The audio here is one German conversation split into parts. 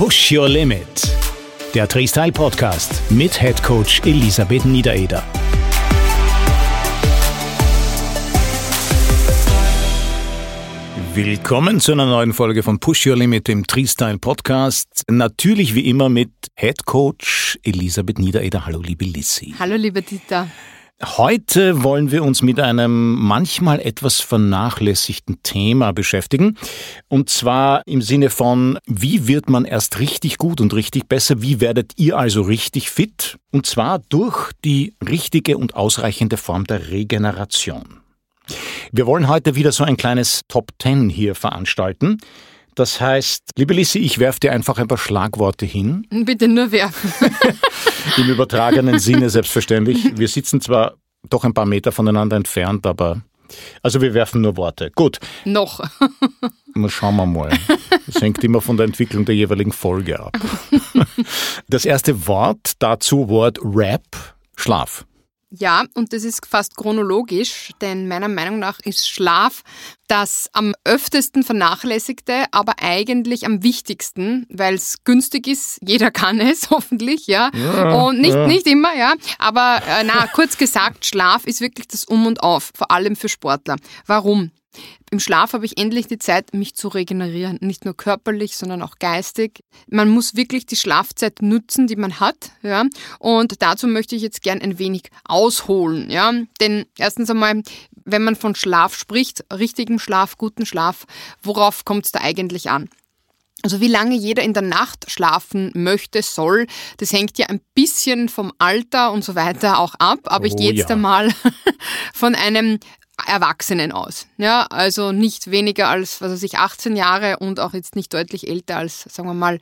Push Your Limit. Der Freestyle Podcast mit Head Coach Elisabeth Niedereder. Willkommen zu einer neuen Folge von Push Your Limit, dem Freestyle Podcast. Natürlich wie immer mit Head Coach Elisabeth Niedereder. Hallo, liebe Lissy. Hallo, liebe Dieter. Heute wollen wir uns mit einem manchmal etwas vernachlässigten Thema beschäftigen. Und zwar im Sinne von, wie wird man erst richtig gut und richtig besser? Wie werdet ihr also richtig fit? Und zwar durch die richtige und ausreichende Form der Regeneration. Wir wollen heute wieder so ein kleines Top Ten hier veranstalten. Das heißt, liebe Lissi, ich werfe dir einfach ein paar Schlagworte hin. Bitte nur werfen. Im übertragenen Sinne selbstverständlich. Wir sitzen zwar doch ein paar Meter voneinander entfernt, aber also wir werfen nur Worte. Gut. Noch. Schauen wir mal. Das hängt immer von der Entwicklung der jeweiligen Folge ab. Das erste Wort dazu, Wort Rap, Schlaf. Ja, und das ist fast chronologisch, denn meiner Meinung nach ist Schlaf das am öftesten vernachlässigte, aber eigentlich am wichtigsten, weil es günstig ist. Jeder kann es, hoffentlich, ja. ja und nicht, ja. nicht immer, ja. Aber äh, na, kurz gesagt, Schlaf ist wirklich das Um und Auf, vor allem für Sportler. Warum? Im Schlaf habe ich endlich die Zeit, mich zu regenerieren. Nicht nur körperlich, sondern auch geistig. Man muss wirklich die Schlafzeit nutzen, die man hat. Ja? Und dazu möchte ich jetzt gern ein wenig ausholen. Ja? Denn erstens einmal, wenn man von Schlaf spricht, richtigem Schlaf, guten Schlaf, worauf kommt es da eigentlich an? Also wie lange jeder in der Nacht schlafen möchte, soll, das hängt ja ein bisschen vom Alter und so weiter auch ab. Aber oh, ich gehe jetzt ja. einmal von einem Erwachsenen aus. Ja, also nicht weniger als, was weiß ich, 18 Jahre und auch jetzt nicht deutlich älter als, sagen wir mal,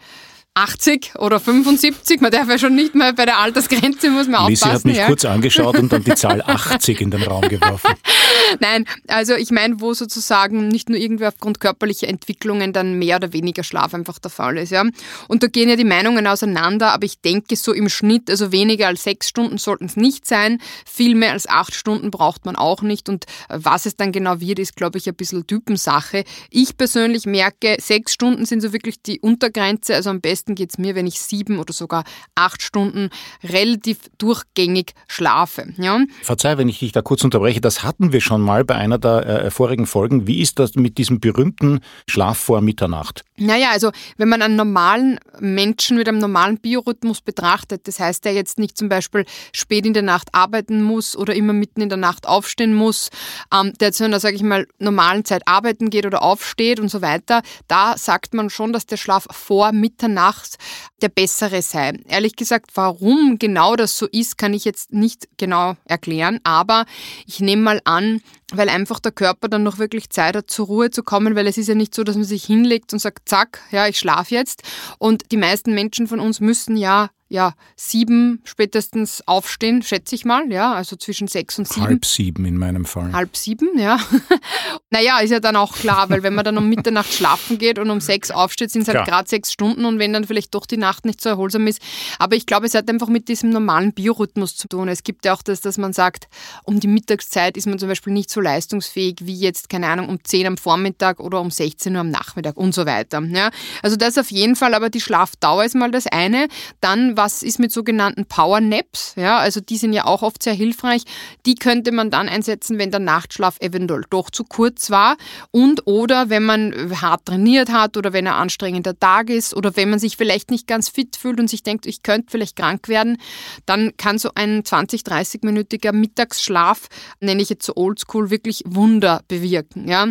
80 oder 75, man darf ja schon nicht mehr bei der Altersgrenze, muss man Lisi aufpassen. hat mich ja. kurz angeschaut und dann die Zahl 80 in den Raum geworfen. Nein, also ich meine, wo sozusagen nicht nur irgendwie aufgrund körperlicher Entwicklungen dann mehr oder weniger Schlaf einfach der Fall ist. Ja. Und da gehen ja die Meinungen auseinander, aber ich denke so im Schnitt, also weniger als sechs Stunden sollten es nicht sein, viel mehr als acht Stunden braucht man auch nicht und was es dann genau wird, ist glaube ich ein bisschen Typensache. Ich persönlich merke, sechs Stunden sind so wirklich die Untergrenze, also am besten besten geht es mir, wenn ich sieben oder sogar acht Stunden relativ durchgängig schlafe. Ja? Verzeih, wenn ich dich da kurz unterbreche, das hatten wir schon mal bei einer der äh, vorigen Folgen. Wie ist das mit diesem berühmten Schlaf vor Mitternacht? Naja, also wenn man einen normalen Menschen mit einem normalen Biorhythmus betrachtet, das heißt, der jetzt nicht zum Beispiel spät in der Nacht arbeiten muss oder immer mitten in der Nacht aufstehen muss, ähm, der zu einer, sage ich mal, normalen Zeit arbeiten geht oder aufsteht und so weiter, da sagt man schon, dass der Schlaf vor Mitternacht macht, der bessere sei. Ehrlich gesagt, warum genau das so ist, kann ich jetzt nicht genau erklären, aber ich nehme mal an, weil einfach der Körper dann noch wirklich Zeit hat, zur Ruhe zu kommen, weil es ist ja nicht so, dass man sich hinlegt und sagt, zack, ja, ich schlafe jetzt. Und die meisten Menschen von uns müssen ja ja, sieben spätestens aufstehen, schätze ich mal, ja, also zwischen sechs und sieben. Halb sieben in meinem Fall. Halb sieben, ja. naja, ist ja dann auch klar, weil wenn man dann um Mitternacht schlafen geht und um sechs aufsteht, sind es halt gerade sechs Stunden und wenn dann vielleicht doch die Nacht nicht so erholsam ist. Aber ich glaube, es hat einfach mit diesem normalen Biorhythmus zu tun. Es gibt ja auch das, dass man sagt, um die Mittagszeit ist man zum Beispiel nicht so leistungsfähig wie jetzt, keine Ahnung, um zehn am Vormittag oder um 16 Uhr am Nachmittag und so weiter. Ja. Also das auf jeden Fall, aber die Schlafdauer ist mal das eine. Dann was ist mit sogenannten Power Naps? Ja, also die sind ja auch oft sehr hilfreich. Die könnte man dann einsetzen, wenn der Nachtschlaf eventuell doch zu kurz war und oder wenn man hart trainiert hat oder wenn ein anstrengender Tag ist oder wenn man sich vielleicht nicht ganz fit fühlt und sich denkt, ich könnte vielleicht krank werden, dann kann so ein 20, 30-minütiger Mittagsschlaf, nenne ich jetzt so oldschool, wirklich Wunder bewirken. Ja.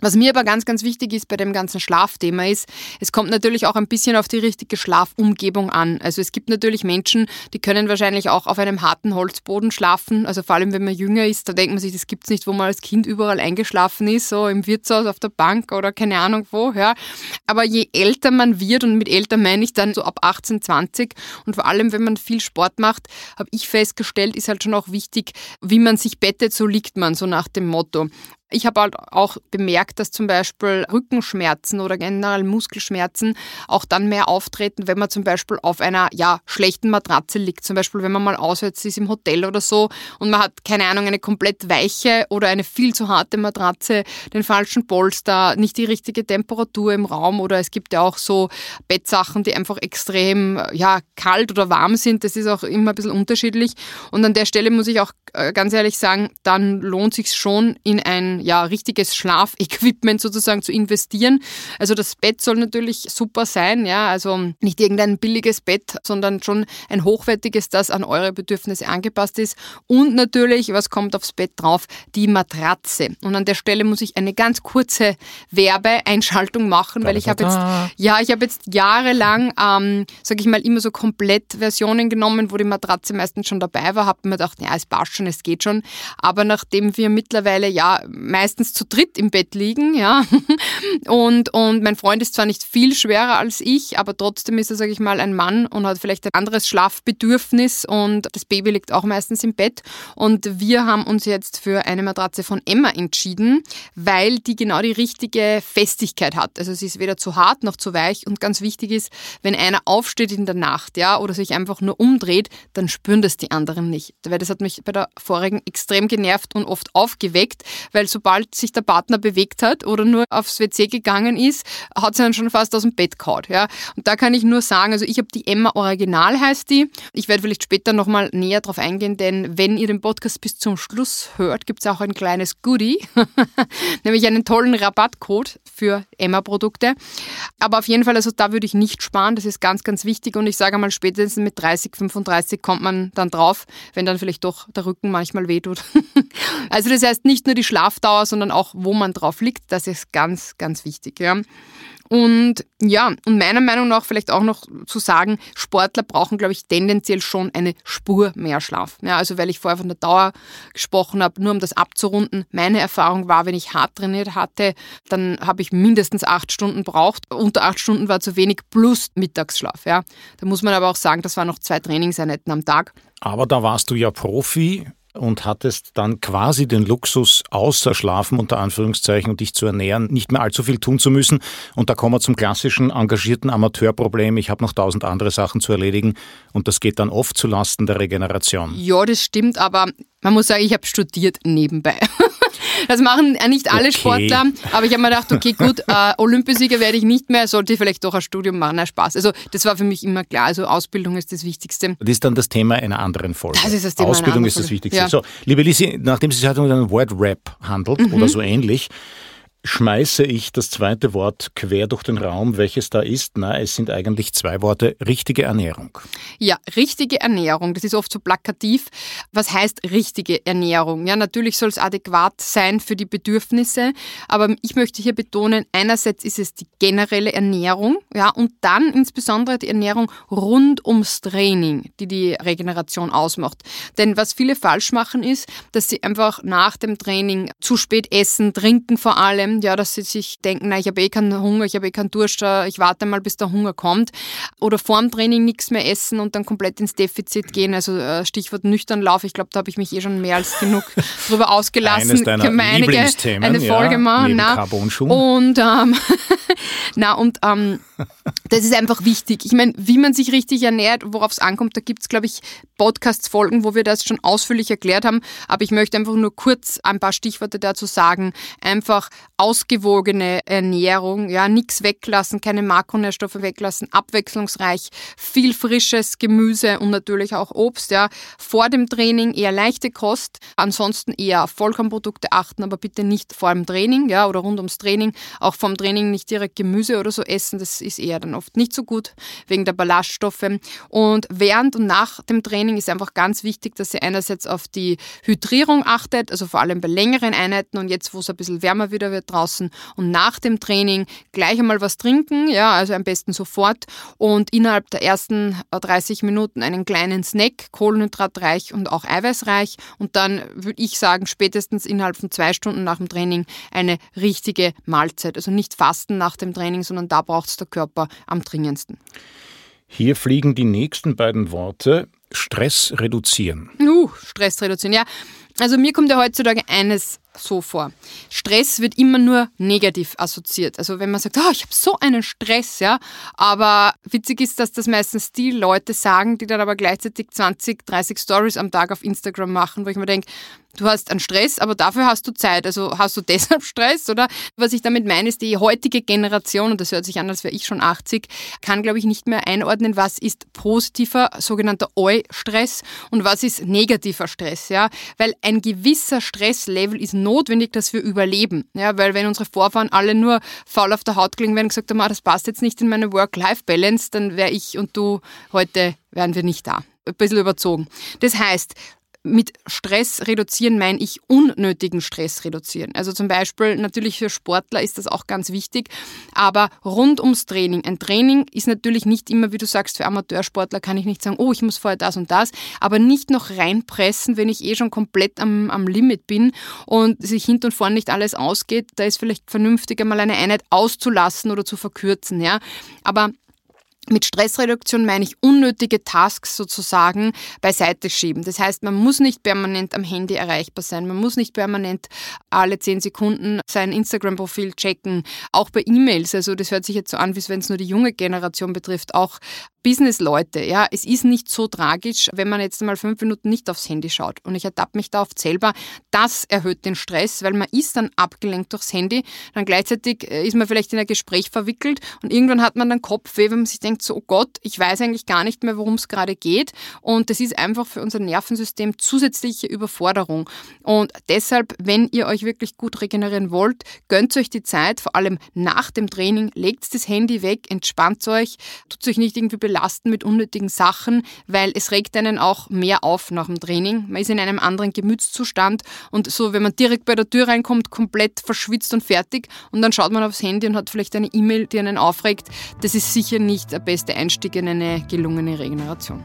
Was mir aber ganz, ganz wichtig ist bei dem ganzen Schlafthema ist, es kommt natürlich auch ein bisschen auf die richtige Schlafumgebung an. Also es gibt natürlich Menschen, die können wahrscheinlich auch auf einem harten Holzboden schlafen. Also vor allem, wenn man jünger ist, da denkt man sich, das gibt's nicht, wo man als Kind überall eingeschlafen ist, so im Wirtshaus, auf der Bank oder keine Ahnung wo. Ja. Aber je älter man wird, und mit älter meine ich dann so ab 18, 20 und vor allem, wenn man viel Sport macht, habe ich festgestellt, ist halt schon auch wichtig, wie man sich bettet, so liegt man, so nach dem Motto. Ich habe halt auch bemerkt, dass zum Beispiel Rückenschmerzen oder generell Muskelschmerzen auch dann mehr auftreten, wenn man zum Beispiel auf einer ja, schlechten Matratze liegt. Zum Beispiel, wenn man mal auswärts ist im Hotel oder so und man hat, keine Ahnung, eine komplett weiche oder eine viel zu harte Matratze, den falschen Polster, nicht die richtige Temperatur im Raum oder es gibt ja auch so Bettsachen, die einfach extrem ja, kalt oder warm sind. Das ist auch immer ein bisschen unterschiedlich. Und an der Stelle muss ich auch äh, ganz ehrlich sagen, dann lohnt sich schon in ein ja, richtiges Schlafequipment sozusagen zu investieren. Also das Bett soll natürlich super sein, ja, also nicht irgendein billiges Bett, sondern schon ein hochwertiges, das an eure Bedürfnisse angepasst ist. Und natürlich, was kommt aufs Bett drauf? Die Matratze. Und an der Stelle muss ich eine ganz kurze Werbeeinschaltung machen, weil ich habe jetzt, ja, ich habe jetzt jahrelang, ähm, sage ich mal, immer so komplett Versionen genommen, wo die Matratze meistens schon dabei war, habe mir gedacht, ja, es passt schon, es geht schon. Aber nachdem wir mittlerweile ja meistens zu dritt im Bett liegen, ja, und, und mein Freund ist zwar nicht viel schwerer als ich, aber trotzdem ist er, sage ich mal, ein Mann und hat vielleicht ein anderes Schlafbedürfnis und das Baby liegt auch meistens im Bett. Und wir haben uns jetzt für eine Matratze von Emma entschieden, weil die genau die richtige Festigkeit hat. Also sie ist weder zu hart noch zu weich und ganz wichtig ist, wenn einer aufsteht in der Nacht, ja, oder sich einfach nur umdreht, dann spüren das die anderen nicht. Weil das hat mich bei der vorigen extrem genervt und oft aufgeweckt, weil sobald sich der Partner bewegt hat oder nur aufs WC gegangen ist, hat sie dann schon fast aus dem Bett gehauen. Ja. Und da kann ich nur sagen, also ich habe die Emma Original heißt die. Ich werde vielleicht später nochmal näher drauf eingehen, denn wenn ihr den Podcast bis zum Schluss hört, gibt es auch ein kleines Goodie, nämlich einen tollen Rabattcode für Emma-Produkte. Aber auf jeden Fall, also da würde ich nicht sparen, das ist ganz, ganz wichtig und ich sage mal, spätestens mit 30, 35 kommt man dann drauf, wenn dann vielleicht doch der Rücken manchmal wehtut. also das heißt nicht nur die Schlafdauer, sondern auch, wo man drauf liegt, das ist ganz, ganz wichtig. Ja. Und ja, und meiner Meinung nach vielleicht auch noch zu sagen, Sportler brauchen, glaube ich, tendenziell schon eine Spur mehr Schlaf. Ja, also weil ich vorher von der Dauer gesprochen habe, nur um das abzurunden. Meine Erfahrung war, wenn ich hart trainiert hatte, dann habe ich mindestens acht Stunden braucht. Unter acht Stunden war zu wenig plus Mittagsschlaf. Ja. Da muss man aber auch sagen, das waren noch zwei Trainingseinheiten am Tag. Aber da warst du ja Profi und hattest dann quasi den Luxus, außer Schlafen unter Anführungszeichen und dich zu ernähren, nicht mehr allzu viel tun zu müssen. Und da kommen wir zum klassischen engagierten Amateurproblem. Ich habe noch tausend andere Sachen zu erledigen und das geht dann oft zu Lasten der Regeneration. Ja, das stimmt, aber man muss sagen, ich habe studiert nebenbei. Das machen nicht alle okay. Sportler, aber ich habe mir gedacht, okay, gut, äh, Olympiasieger werde ich nicht mehr, sollte ich vielleicht doch ein Studium machen, na Spaß. Also das war für mich immer klar, also Ausbildung ist das Wichtigste. Das ist dann das Thema einer anderen Folge. Das ist das Thema Ausbildung ist das Wichtigste. Ja. So, liebe Lisi, nachdem es sich heute um einen Word-Rap handelt mhm. oder so ähnlich, schmeiße ich das zweite Wort quer durch den Raum, welches da ist. Na, es sind eigentlich zwei Worte. Richtige Ernährung. Ja, richtige Ernährung. Das ist oft so plakativ. Was heißt richtige Ernährung? Ja, natürlich soll es adäquat sein für die Bedürfnisse, aber ich möchte hier betonen, einerseits ist es die generelle Ernährung, ja, und dann insbesondere die Ernährung rund ums Training, die die Regeneration ausmacht. Denn was viele falsch machen ist, dass sie einfach nach dem Training zu spät essen, trinken vor allem, ja, dass sie sich denken, na, ich habe eh keinen Hunger, ich habe eh keinen Durst, ich warte mal, bis der Hunger kommt. Oder vorm Training nichts mehr essen und dann komplett ins Defizit gehen. Also äh, Stichwort Nüchternlauf, ich glaube, da habe ich mich eh schon mehr als genug drüber ausgelassen. Eines deiner Lieblingsthemen, eine Folge ja, machen. Na. Und, ähm, na, und ähm, das ist einfach wichtig. Ich meine, wie man sich richtig ernährt, worauf es ankommt, da gibt es, glaube ich, Podcast-Folgen, wo wir das schon ausführlich erklärt haben. Aber ich möchte einfach nur kurz ein paar Stichworte dazu sagen. Einfach ausgewogene Ernährung, ja, nichts weglassen, keine Makronährstoffe weglassen, abwechslungsreich, viel frisches Gemüse und natürlich auch Obst, ja. Vor dem Training eher leichte Kost, ansonsten eher auf Vollkornprodukte achten, aber bitte nicht vor dem Training, ja, oder rund ums Training. Auch vom Training nicht direkt Gemüse oder so essen, das ist eher dann oft nicht so gut wegen der Ballaststoffe. Und während und nach dem Training ist einfach ganz wichtig, dass ihr einerseits auf die Hydrierung achtet, also vor allem bei längeren Einheiten und jetzt, wo es ein bisschen wärmer wieder wird draußen und nach dem Training gleich einmal was trinken, ja, also am besten sofort und innerhalb der ersten 30 Minuten einen kleinen Snack, kohlenhydratreich und auch eiweißreich und dann würde ich sagen, spätestens innerhalb von zwei Stunden nach dem Training eine richtige Mahlzeit. Also nicht fasten nach dem Training, sondern da braucht es der Körper am dringendsten. Hier fliegen die nächsten beiden Worte. Stress reduzieren. Uh, Stress reduzieren, ja. Also mir kommt ja heutzutage eines so vor. Stress wird immer nur negativ assoziiert. Also wenn man sagt, oh, ich habe so einen Stress, ja, aber witzig ist, dass das meistens die Leute sagen, die dann aber gleichzeitig 20, 30 Stories am Tag auf Instagram machen, wo ich mir denke, du hast einen Stress, aber dafür hast du Zeit. Also hast du deshalb Stress oder was ich damit meine, ist die heutige Generation, und das hört sich an, als wäre ich schon 80, kann, glaube ich, nicht mehr einordnen, was ist positiver, sogenannter Eu-Stress und was ist negativer Stress, ja. Weil ein gewisser Stresslevel ist notwendig, dass wir überleben, ja. Weil wenn unsere Vorfahren alle nur faul auf der Haut klingen wären und gesagt haben, ah, das passt jetzt nicht in meine Work-Life-Balance, dann wäre ich und du heute, wären wir nicht da ein bisschen überzogen. Das heißt, mit Stress reduzieren meine ich unnötigen Stress reduzieren. Also zum Beispiel natürlich für Sportler ist das auch ganz wichtig, aber rund ums Training. Ein Training ist natürlich nicht immer, wie du sagst, für Amateursportler kann ich nicht sagen, oh, ich muss vorher das und das, aber nicht noch reinpressen, wenn ich eh schon komplett am, am Limit bin und sich hinten und vorne nicht alles ausgeht. Da ist vielleicht vernünftiger, mal eine Einheit auszulassen oder zu verkürzen. Ja? Aber mit Stressreduktion meine ich unnötige Tasks sozusagen beiseite schieben. Das heißt, man muss nicht permanent am Handy erreichbar sein. Man muss nicht permanent alle zehn Sekunden sein Instagram-Profil checken. Auch bei E-Mails. Also das hört sich jetzt so an, wie wenn es nur die junge Generation betrifft. Auch Business-Leute, ja, es ist nicht so tragisch, wenn man jetzt mal fünf Minuten nicht aufs Handy schaut. Und ich ertappe mich da oft selber, das erhöht den Stress, weil man ist dann abgelenkt durchs Handy, dann gleichzeitig äh, ist man vielleicht in ein Gespräch verwickelt und irgendwann hat man dann Kopfweh, wenn man sich denkt, so, oh Gott, ich weiß eigentlich gar nicht mehr, worum es gerade geht. Und das ist einfach für unser Nervensystem zusätzliche Überforderung. Und deshalb, wenn ihr euch wirklich gut regenerieren wollt, gönnt euch die Zeit, vor allem nach dem Training, legt das Handy weg, entspannt euch, tut euch nicht irgendwie belasten mit unnötigen Sachen, weil es regt einen auch mehr auf nach dem Training. Man ist in einem anderen Gemütszustand und so, wenn man direkt bei der Tür reinkommt, komplett verschwitzt und fertig und dann schaut man aufs Handy und hat vielleicht eine E-Mail, die einen aufregt, das ist sicher nicht der beste Einstieg in eine gelungene Regeneration.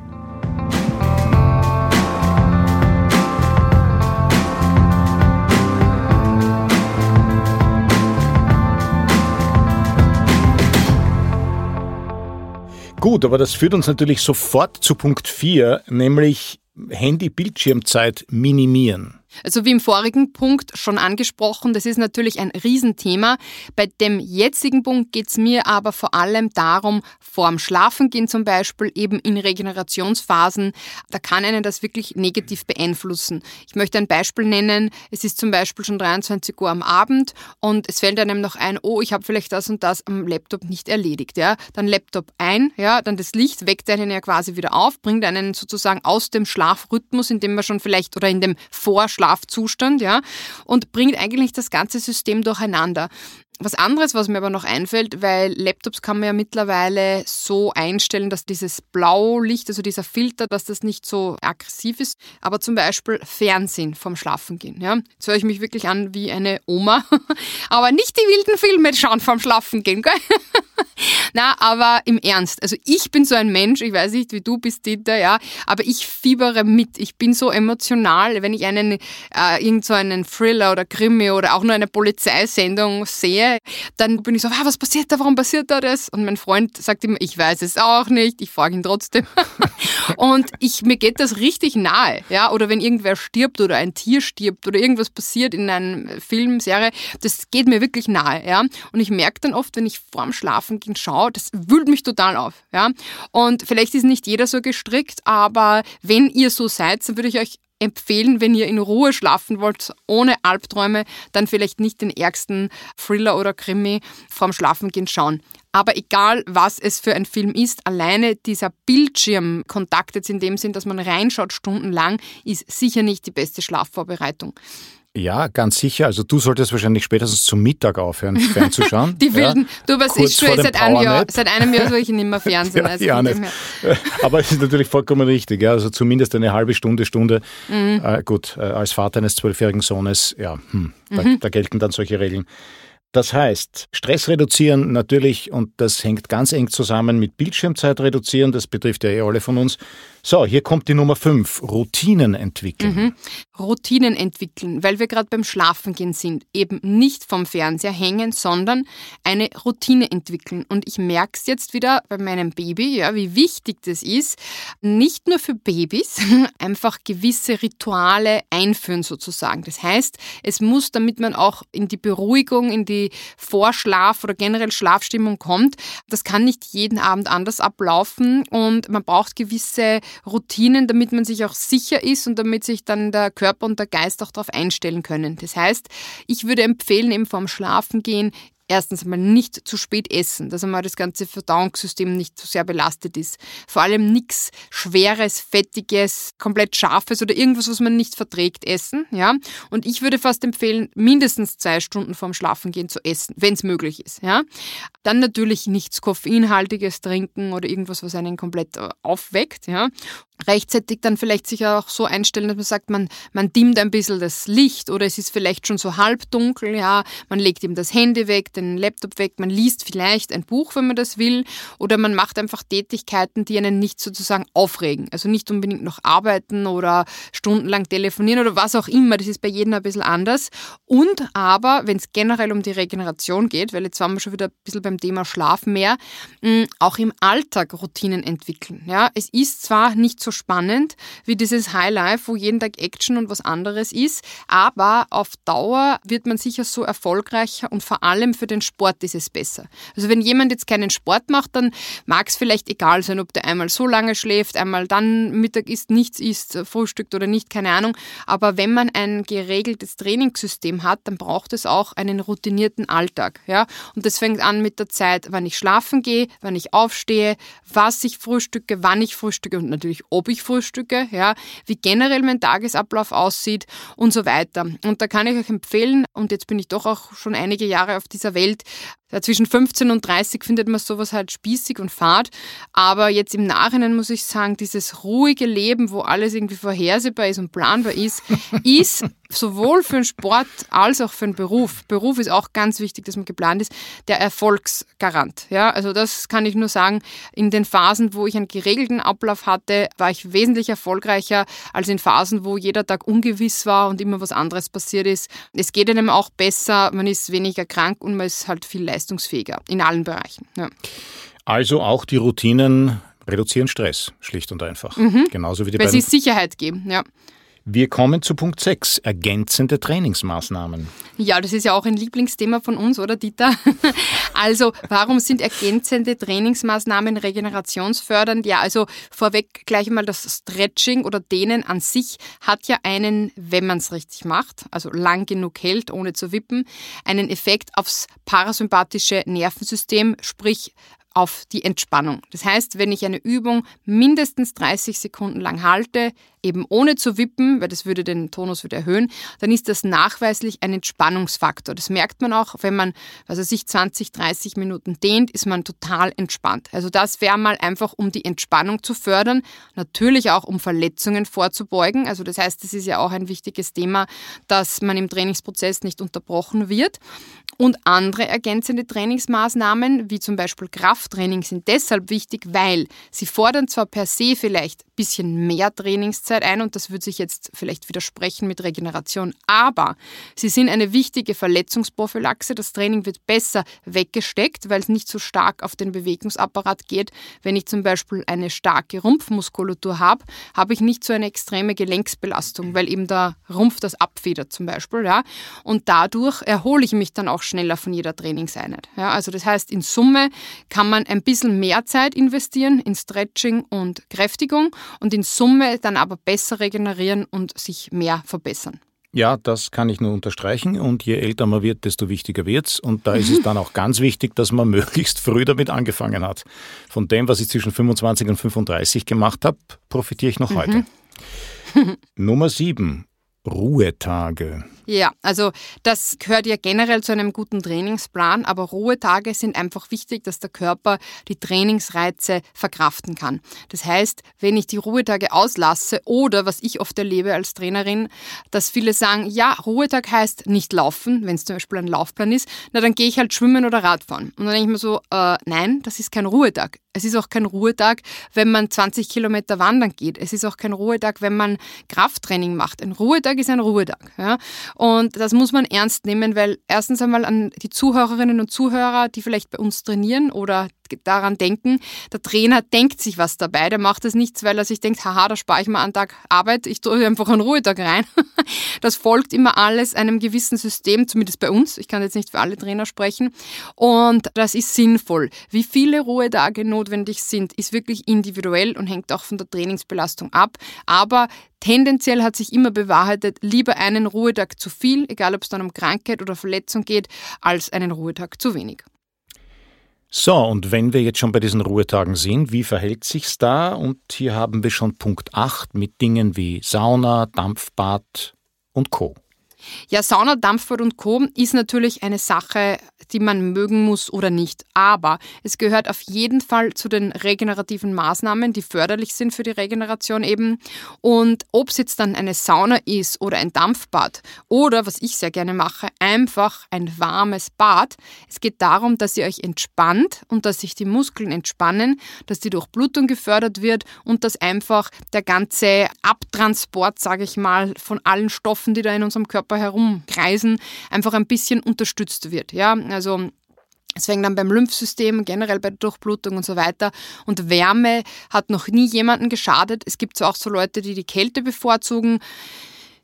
Gut, aber das führt uns natürlich sofort zu Punkt 4, nämlich Handy-Bildschirmzeit minimieren. Also wie im vorigen Punkt schon angesprochen, das ist natürlich ein Riesenthema. Bei dem jetzigen Punkt geht es mir aber vor allem darum, vorm Schlafengehen zum Beispiel, eben in Regenerationsphasen, da kann einen das wirklich negativ beeinflussen. Ich möchte ein Beispiel nennen. Es ist zum Beispiel schon 23 Uhr am Abend und es fällt einem noch ein, oh, ich habe vielleicht das und das am Laptop nicht erledigt. Ja? Dann Laptop ein, ja, dann das Licht weckt einen ja quasi wieder auf, bringt einen sozusagen aus dem Schlafrhythmus, in dem man schon vielleicht oder in dem Vorschlaf Schlafzustand, ja, und bringt eigentlich das ganze System durcheinander. Was anderes, was mir aber noch einfällt, weil Laptops kann man ja mittlerweile so einstellen, dass dieses Blaulicht, also dieser Filter, dass das nicht so aggressiv ist. Aber zum Beispiel Fernsehen vom Schlafengehen. Ja? Jetzt höre ich mich wirklich an wie eine Oma. aber nicht die wilden Filme schauen vom Schlafengehen. Gell? Na, aber im Ernst. Also ich bin so ein Mensch, ich weiß nicht, wie du bist, Dieter, ja, aber ich fiebere mit. Ich bin so emotional, wenn ich einen, äh, irgend so einen Thriller oder Krimi oder auch nur eine Polizeisendung sehe, dann bin ich so, ah, was passiert da, warum passiert da das? Und mein Freund sagt immer, ich weiß es auch nicht, ich frage ihn trotzdem. und ich, mir geht das richtig nahe, ja, oder wenn irgendwer stirbt oder ein Tier stirbt oder irgendwas passiert in einem Film, Serie, das geht mir wirklich nahe, ja. Und ich merke dann oft, wenn ich vorm Schlafen gehen schaue, das wühlt mich total auf, ja. Und vielleicht ist nicht jeder so gestrickt, aber wenn ihr so seid, dann würde ich euch empfehlen, wenn ihr in Ruhe schlafen wollt, ohne Albträume, dann vielleicht nicht den ärgsten Thriller oder Krimi vorm Schlafengehen schauen. Aber egal, was es für ein Film ist, alleine dieser Bildschirmkontakt jetzt in dem Sinn, dass man reinschaut stundenlang, ist sicher nicht die beste Schlafvorbereitung. Ja, ganz sicher. Also du solltest wahrscheinlich spätestens zum Mittag aufhören, fernzuschauen. Die wilden, ja, du, was ist schon seit einem, Jahr, seit einem Jahr soll ich nicht mehr fernsehen. ja, also ja nicht. Aber es ist natürlich vollkommen richtig. Ja. Also zumindest eine halbe Stunde, Stunde. Mhm. Äh, gut, äh, als Vater eines zwölfjährigen Sohnes, ja, hm, da, mhm. da gelten dann solche Regeln. Das heißt, Stress reduzieren natürlich, und das hängt ganz eng zusammen mit Bildschirmzeit reduzieren, das betrifft ja eh alle von uns. So, hier kommt die Nummer 5, Routinen entwickeln. Mhm. Routinen entwickeln, weil wir gerade beim Schlafengehen sind. Eben nicht vom Fernseher hängen, sondern eine Routine entwickeln. Und ich merke es jetzt wieder bei meinem Baby, ja, wie wichtig das ist, nicht nur für Babys, einfach gewisse Rituale einführen sozusagen. Das heißt, es muss, damit man auch in die Beruhigung, in die Vorschlaf oder generell Schlafstimmung kommt. Das kann nicht jeden Abend anders ablaufen und man braucht gewisse Routinen, damit man sich auch sicher ist und damit sich dann der Körper und der Geist auch darauf einstellen können. Das heißt, ich würde empfehlen, eben vorm Schlafengehen erstens einmal nicht zu spät essen, dass einmal das ganze Verdauungssystem nicht zu sehr belastet ist. Vor allem nichts Schweres, Fettiges, komplett Scharfes oder irgendwas, was man nicht verträgt, essen. Ja? Und ich würde fast empfehlen, mindestens zwei Stunden vorm Schlafengehen zu essen, wenn es möglich ist. Ja? Dann natürlich nichts Koffeinhaltiges trinken oder irgendwas, was einen komplett äh, aufweckt. Ja? Rechtzeitig dann vielleicht sich auch so einstellen, dass man sagt, man, man dimmt ein bisschen das Licht oder es ist vielleicht schon so halbdunkel, ja, man legt ihm das Handy weg, den Laptop weg, man liest vielleicht ein Buch, wenn man das will, oder man macht einfach Tätigkeiten, die einen nicht sozusagen aufregen. Also nicht unbedingt noch arbeiten oder stundenlang telefonieren oder was auch immer, das ist bei jedem ein bisschen anders. Und aber, wenn es generell um die Regeneration geht, weil jetzt waren wir schon wieder ein bisschen beim Thema Schlaf mehr, auch im Alltag Routinen entwickeln. Ja, es ist zwar nicht so spannend wie dieses Highlife, wo jeden Tag Action und was anderes ist. Aber auf Dauer wird man sicher so erfolgreicher und vor allem für den Sport ist es besser. Also wenn jemand jetzt keinen Sport macht, dann mag es vielleicht egal sein, ob der einmal so lange schläft, einmal dann Mittag isst, nichts isst, frühstückt oder nicht, keine Ahnung. Aber wenn man ein geregeltes Trainingssystem hat, dann braucht es auch einen routinierten Alltag. Ja? Und das fängt an mit der Zeit, wann ich schlafen gehe, wann ich aufstehe, was ich frühstücke, wann ich frühstücke und natürlich ob ich frühstücke, ja, wie generell mein Tagesablauf aussieht und so weiter. Und da kann ich euch empfehlen, und jetzt bin ich doch auch schon einige Jahre auf dieser Welt, zwischen 15 und 30 findet man sowas halt spießig und fad. Aber jetzt im Nachhinein muss ich sagen, dieses ruhige Leben, wo alles irgendwie vorhersehbar ist und planbar ist, ist sowohl für den Sport als auch für den Beruf. Beruf ist auch ganz wichtig, dass man geplant ist, der Erfolgsgarant. Ja, also das kann ich nur sagen. In den Phasen, wo ich einen geregelten Ablauf hatte, war ich wesentlich erfolgreicher als in Phasen, wo jeder Tag ungewiss war und immer was anderes passiert ist. Es geht einem auch besser, man ist weniger krank und man ist halt viel leistungsfähiger in allen Bereichen. Ja. Also auch die Routinen reduzieren Stress, schlicht und einfach. Mhm. Genauso wie die Weil sie Sicherheit geben, ja. Wir kommen zu Punkt 6, ergänzende Trainingsmaßnahmen. Ja, das ist ja auch ein Lieblingsthema von uns, oder Dieter? Also, warum sind ergänzende Trainingsmaßnahmen regenerationsfördernd? Ja, also vorweg gleich mal das Stretching oder Dehnen an sich hat ja einen, wenn man es richtig macht, also lang genug hält, ohne zu wippen, einen Effekt aufs parasympathische Nervensystem, sprich auf die Entspannung. Das heißt, wenn ich eine Übung mindestens 30 Sekunden lang halte, eben ohne zu wippen, weil das würde den Tonus wieder erhöhen, dann ist das nachweislich ein Entspannungsfaktor. Das merkt man auch, wenn man, also sich 20, 30 Minuten dehnt, ist man total entspannt. Also das wäre mal einfach, um die Entspannung zu fördern, natürlich auch um Verletzungen vorzubeugen. Also das heißt, das ist ja auch ein wichtiges Thema, dass man im Trainingsprozess nicht unterbrochen wird. Und andere ergänzende Trainingsmaßnahmen, wie zum Beispiel Krafttraining, sind deshalb wichtig, weil sie fordern zwar per se vielleicht ein bisschen mehr Trainingszeit ein und das würde sich jetzt vielleicht widersprechen mit Regeneration, aber sie sind eine wichtige Verletzungsprophylaxe. Das Training wird besser weggesteckt, weil es nicht so stark auf den Bewegungsapparat geht. Wenn ich zum Beispiel eine starke Rumpfmuskulatur habe, habe ich nicht so eine extreme Gelenksbelastung, weil eben der Rumpf das abfedert zum Beispiel. Ja? Und dadurch erhole ich mich dann auch schneller von jeder Trainingseinheit. Ja, also das heißt, in Summe kann man ein bisschen mehr Zeit investieren in Stretching und Kräftigung und in Summe dann aber besser regenerieren und sich mehr verbessern. Ja, das kann ich nur unterstreichen. Und je älter man wird, desto wichtiger wird's. Und da ist es dann auch ganz wichtig, dass man möglichst früh damit angefangen hat. Von dem, was ich zwischen 25 und 35 gemacht habe, profitiere ich noch mhm. heute. Nummer sieben: Ruhetage. Ja, also das gehört ja generell zu einem guten Trainingsplan, aber Ruhetage sind einfach wichtig, dass der Körper die Trainingsreize verkraften kann. Das heißt, wenn ich die Ruhetage auslasse oder was ich oft erlebe als Trainerin, dass viele sagen, ja, Ruhetag heißt nicht laufen, wenn es zum Beispiel ein Laufplan ist, na dann gehe ich halt schwimmen oder Radfahren. Und dann denke ich mir so, äh, nein, das ist kein Ruhetag. Es ist auch kein Ruhetag, wenn man 20 Kilometer wandern geht. Es ist auch kein Ruhetag, wenn man Krafttraining macht. Ein Ruhetag ist ein Ruhetag. Ja? Und das muss man ernst nehmen, weil erstens einmal an die Zuhörerinnen und Zuhörer, die vielleicht bei uns trainieren oder daran denken, der Trainer denkt sich was dabei, der macht das nichts, weil er sich denkt, haha, da spare ich mal einen Tag Arbeit, ich tue einfach einen Ruhetag rein. Das folgt immer alles einem gewissen System, zumindest bei uns. Ich kann jetzt nicht für alle Trainer sprechen. Und das ist sinnvoll. Wie viele Ruhetage notwendig sind, ist wirklich individuell und hängt auch von der Trainingsbelastung ab. Aber tendenziell hat sich immer bewahrheitet, lieber einen Ruhetag zu viel, egal ob es dann um Krankheit oder Verletzung geht, als einen Ruhetag zu wenig. So, und wenn wir jetzt schon bei diesen Ruhetagen sind, wie verhält sich's da? Und hier haben wir schon Punkt 8 mit Dingen wie Sauna, Dampfbad und Co. Ja, Sauna, Dampfbad und Co. ist natürlich eine Sache, die man mögen muss oder nicht. Aber es gehört auf jeden Fall zu den regenerativen Maßnahmen, die förderlich sind für die Regeneration eben. Und ob es jetzt dann eine Sauna ist oder ein Dampfbad oder, was ich sehr gerne mache, einfach ein warmes Bad. Es geht darum, dass ihr euch entspannt und dass sich die Muskeln entspannen, dass die Durchblutung gefördert wird und dass einfach der ganze Abtransport, sage ich mal, von allen Stoffen, die da in unserem Körper herumkreisen, einfach ein bisschen unterstützt wird. Ja, also es fängt dann beim Lymphsystem, generell bei der Durchblutung und so weiter. Und Wärme hat noch nie jemanden geschadet. Es gibt zwar auch so Leute, die die Kälte bevorzugen.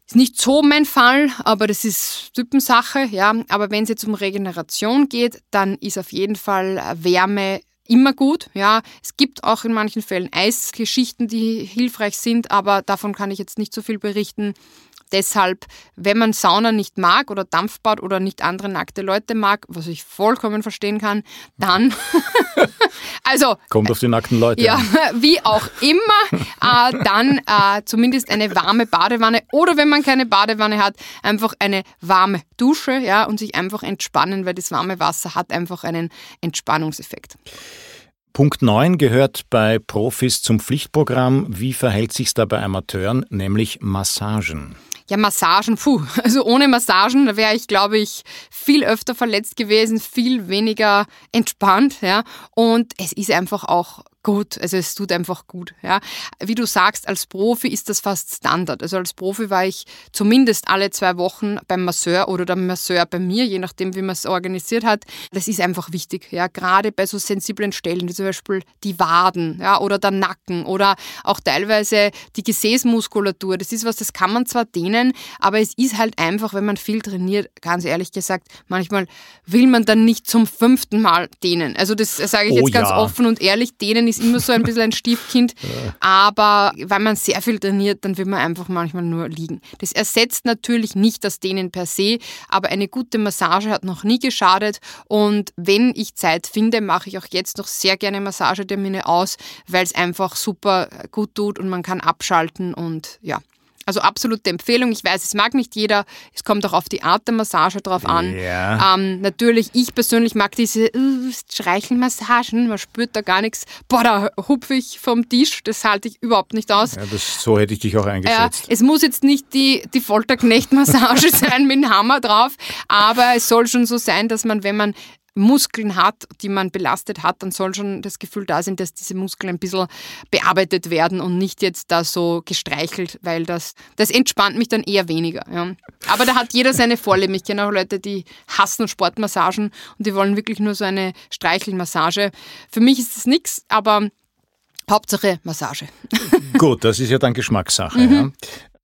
Ist nicht so mein Fall, aber das ist Typensache, ja. Aber wenn es jetzt um Regeneration geht, dann ist auf jeden Fall Wärme immer gut, ja. Es gibt auch in manchen Fällen Eisgeschichten, die hilfreich sind, aber davon kann ich jetzt nicht so viel berichten. Deshalb, wenn man Sauna nicht mag oder Dampfbad oder nicht andere nackte Leute mag, was ich vollkommen verstehen kann, dann, also. Kommt auf die nackten Leute. Ja, wie auch immer, äh, dann äh, zumindest eine warme Badewanne oder wenn man keine Badewanne hat, einfach eine warme Dusche, ja, und sich einfach entspannen, weil das warme Wasser hat einfach einen Entspannungseffekt. Punkt 9 gehört bei Profis zum Pflichtprogramm. Wie verhält sich da bei Amateuren, nämlich Massagen? Ja, Massagen, puh. Also ohne Massagen wäre ich, glaube ich, viel öfter verletzt gewesen, viel weniger entspannt, ja. Und es ist einfach auch gut. Also es tut einfach gut. Ja. Wie du sagst, als Profi ist das fast Standard. Also als Profi war ich zumindest alle zwei Wochen beim Masseur oder der Masseur bei mir, je nachdem, wie man es organisiert hat. Das ist einfach wichtig. Ja. Gerade bei so sensiblen Stellen, wie zum Beispiel die Waden ja, oder der Nacken oder auch teilweise die Gesäßmuskulatur. Das ist was, das kann man zwar dehnen, aber es ist halt einfach, wenn man viel trainiert, ganz ehrlich gesagt, manchmal will man dann nicht zum fünften Mal dehnen. Also das sage ich oh, jetzt ganz ja. offen und ehrlich, dehnen ist immer so ein bisschen ein Stiefkind. Aber wenn man sehr viel trainiert, dann will man einfach manchmal nur liegen. Das ersetzt natürlich nicht das Dehnen per se, aber eine gute Massage hat noch nie geschadet. Und wenn ich Zeit finde, mache ich auch jetzt noch sehr gerne Massagetermine aus, weil es einfach super gut tut und man kann abschalten und ja. Also absolute Empfehlung. Ich weiß, es mag nicht jeder. Es kommt auch auf die Art der Massage drauf an. Ja. Ähm, natürlich, ich persönlich mag diese uh, Streichelmassagen. Man spürt da gar nichts. Boah, da hupfe ich vom Tisch. Das halte ich überhaupt nicht aus. Ja, das, so hätte ich dich auch eingeschätzt. Äh, es muss jetzt nicht die, die Folterknecht-Massage sein mit dem Hammer drauf, aber es soll schon so sein, dass man, wenn man Muskeln hat, die man belastet hat, dann soll schon das Gefühl da sein, dass diese Muskeln ein bisschen bearbeitet werden und nicht jetzt da so gestreichelt, weil das, das entspannt mich dann eher weniger. Ja. Aber da hat jeder seine Vorlieben. Ich kenne auch Leute, die hassen Sportmassagen und die wollen wirklich nur so eine Streichelmassage. Für mich ist das nichts, aber Hauptsache Massage. Gut, das ist ja dann Geschmackssache. Mhm.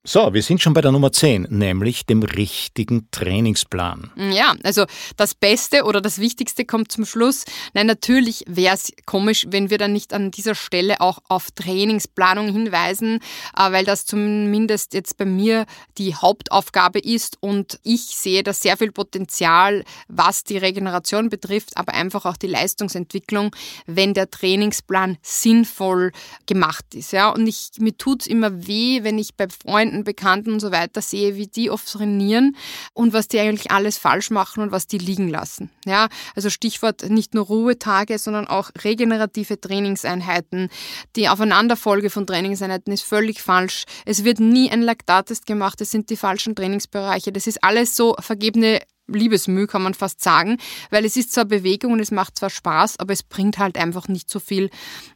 So, wir sind schon bei der Nummer 10, nämlich dem richtigen Trainingsplan. Ja, also das Beste oder das Wichtigste kommt zum Schluss. Nein, natürlich wäre es komisch, wenn wir dann nicht an dieser Stelle auch auf Trainingsplanung hinweisen, äh, weil das zumindest jetzt bei mir die Hauptaufgabe ist und ich sehe da sehr viel Potenzial, was die Regeneration betrifft, aber einfach auch die Leistungsentwicklung, wenn der Trainingsplan sinnvoll gemacht ist. Ja, und ich, mir tut es immer weh, wenn ich bei Freunden Freunden, Bekannten und so weiter sehe, wie die oft trainieren und was die eigentlich alles falsch machen und was die liegen lassen. Ja, also Stichwort nicht nur Ruhetage, sondern auch regenerative Trainingseinheiten. Die Aufeinanderfolge von Trainingseinheiten ist völlig falsch. Es wird nie ein Laktattest gemacht. Das sind die falschen Trainingsbereiche. Das ist alles so vergebene Liebesmüh, kann man fast sagen, weil es ist zwar Bewegung und es macht zwar Spaß, aber es bringt halt einfach nicht so viel,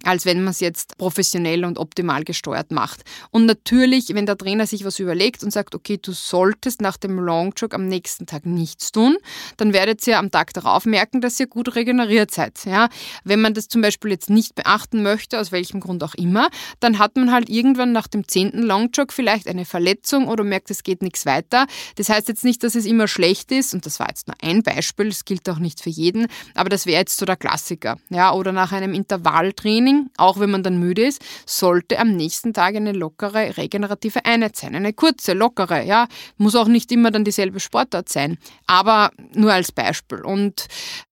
als wenn man es jetzt professionell und optimal gesteuert macht. Und natürlich, wenn der Trainer sich was überlegt und sagt, okay, du solltest nach dem Longjog am nächsten Tag nichts tun, dann werdet ihr am Tag darauf merken, dass ihr gut regeneriert seid. Ja? Wenn man das zum Beispiel jetzt nicht beachten möchte, aus welchem Grund auch immer, dann hat man halt irgendwann nach dem zehnten Longjog vielleicht eine Verletzung oder merkt, es geht nichts weiter. Das heißt jetzt nicht, dass es immer schlecht ist und das war jetzt nur ein Beispiel, das gilt auch nicht für jeden, aber das wäre jetzt so der Klassiker. Ja, oder nach einem Intervalltraining, auch wenn man dann müde ist, sollte am nächsten Tag eine lockere regenerative Einheit sein. Eine kurze, lockere, ja, muss auch nicht immer dann dieselbe Sportart sein, aber nur als Beispiel. Und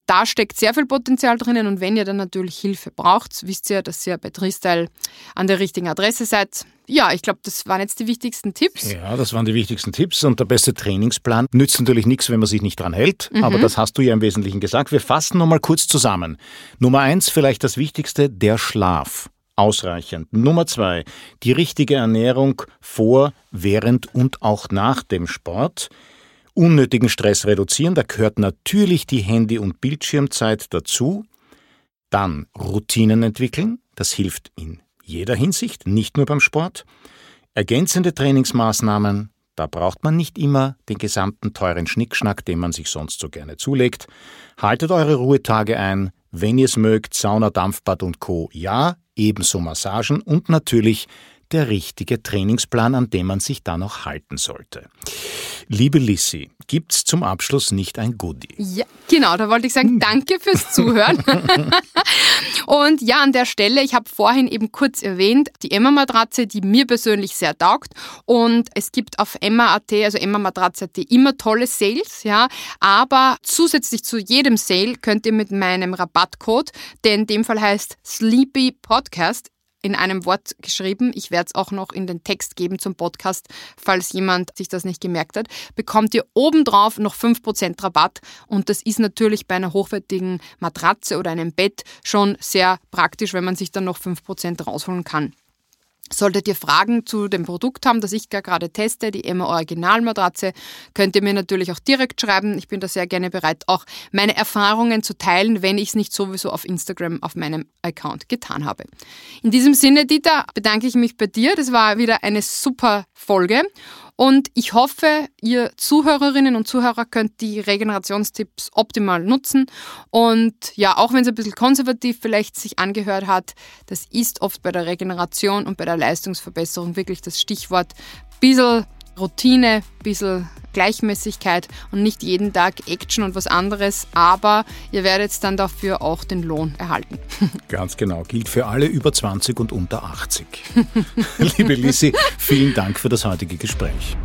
da steckt sehr viel Potenzial drinnen und wenn ihr dann natürlich Hilfe braucht, wisst ihr, dass ihr bei Tristyle an der richtigen Adresse seid. Ja, ich glaube, das waren jetzt die wichtigsten Tipps. Ja, das waren die wichtigsten Tipps und der beste Trainingsplan nützt natürlich nichts, wenn man sich nicht dran hält, mhm. aber das hast du ja im Wesentlichen gesagt. Wir fassen nochmal kurz zusammen. Nummer eins, vielleicht das Wichtigste, der Schlaf ausreichend. Nummer zwei, die richtige Ernährung vor, während und auch nach dem Sport unnötigen Stress reduzieren. Da gehört natürlich die Handy- und Bildschirmzeit dazu. Dann Routinen entwickeln. Das hilft in jeder Hinsicht, nicht nur beim Sport. Ergänzende Trainingsmaßnahmen. Da braucht man nicht immer den gesamten teuren Schnickschnack, den man sich sonst so gerne zulegt. Haltet eure Ruhetage ein. Wenn ihr es mögt, Sauna, Dampfbad und Co. Ja, ebenso Massagen und natürlich der richtige Trainingsplan, an dem man sich dann auch halten sollte. Liebe Lissy, gibt's zum Abschluss nicht ein Goodie? Ja, genau, da wollte ich sagen, hm. danke fürs Zuhören. und ja, an der Stelle, ich habe vorhin eben kurz erwähnt, die Emma-Matratze, die mir persönlich sehr taugt. Und es gibt auf Emma.at, also Emma-Matratze.at, immer tolle Sales, ja. Aber zusätzlich zu jedem Sale könnt ihr mit meinem Rabattcode, der in dem Fall heißt Sleepy Podcast, in einem Wort geschrieben. Ich werde es auch noch in den Text geben zum Podcast, falls jemand sich das nicht gemerkt hat. Bekommt ihr obendrauf noch 5% Rabatt und das ist natürlich bei einer hochwertigen Matratze oder einem Bett schon sehr praktisch, wenn man sich dann noch 5% rausholen kann. Solltet ihr Fragen zu dem Produkt haben, das ich gerade teste, die Emma Originalmatratze, könnt ihr mir natürlich auch direkt schreiben. Ich bin da sehr gerne bereit, auch meine Erfahrungen zu teilen, wenn ich es nicht sowieso auf Instagram auf meinem Account getan habe. In diesem Sinne, Dieter, bedanke ich mich bei dir. Das war wieder eine super Folge und ich hoffe, ihr Zuhörerinnen und Zuhörer könnt die Regenerationstipps optimal nutzen. Und ja, auch wenn es ein bisschen konservativ vielleicht sich angehört hat, das ist oft bei der Regeneration und bei der Leistungsverbesserung wirklich das Stichwort. Bisschen Routine, bisschen Gleichmäßigkeit und nicht jeden Tag Action und was anderes, aber ihr werdet dann dafür auch den Lohn erhalten. Ganz genau, gilt für alle über 20 und unter 80. Liebe Lissi, vielen Dank für das heutige Gespräch.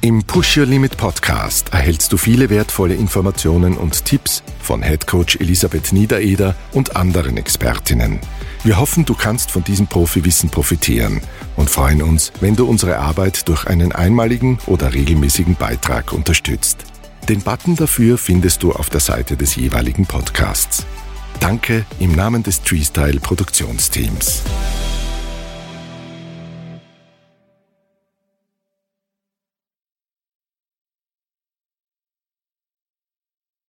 Im Push Your Limit Podcast erhältst du viele wertvolle Informationen und Tipps von Head Coach Elisabeth Niedereder und anderen Expertinnen. Wir hoffen, du kannst von diesem Profiwissen profitieren und freuen uns, wenn du unsere Arbeit durch einen einmaligen oder regelmäßigen Beitrag unterstützt. Den Button dafür findest du auf der Seite des jeweiligen Podcasts. Danke im Namen des Treestyle Produktionsteams.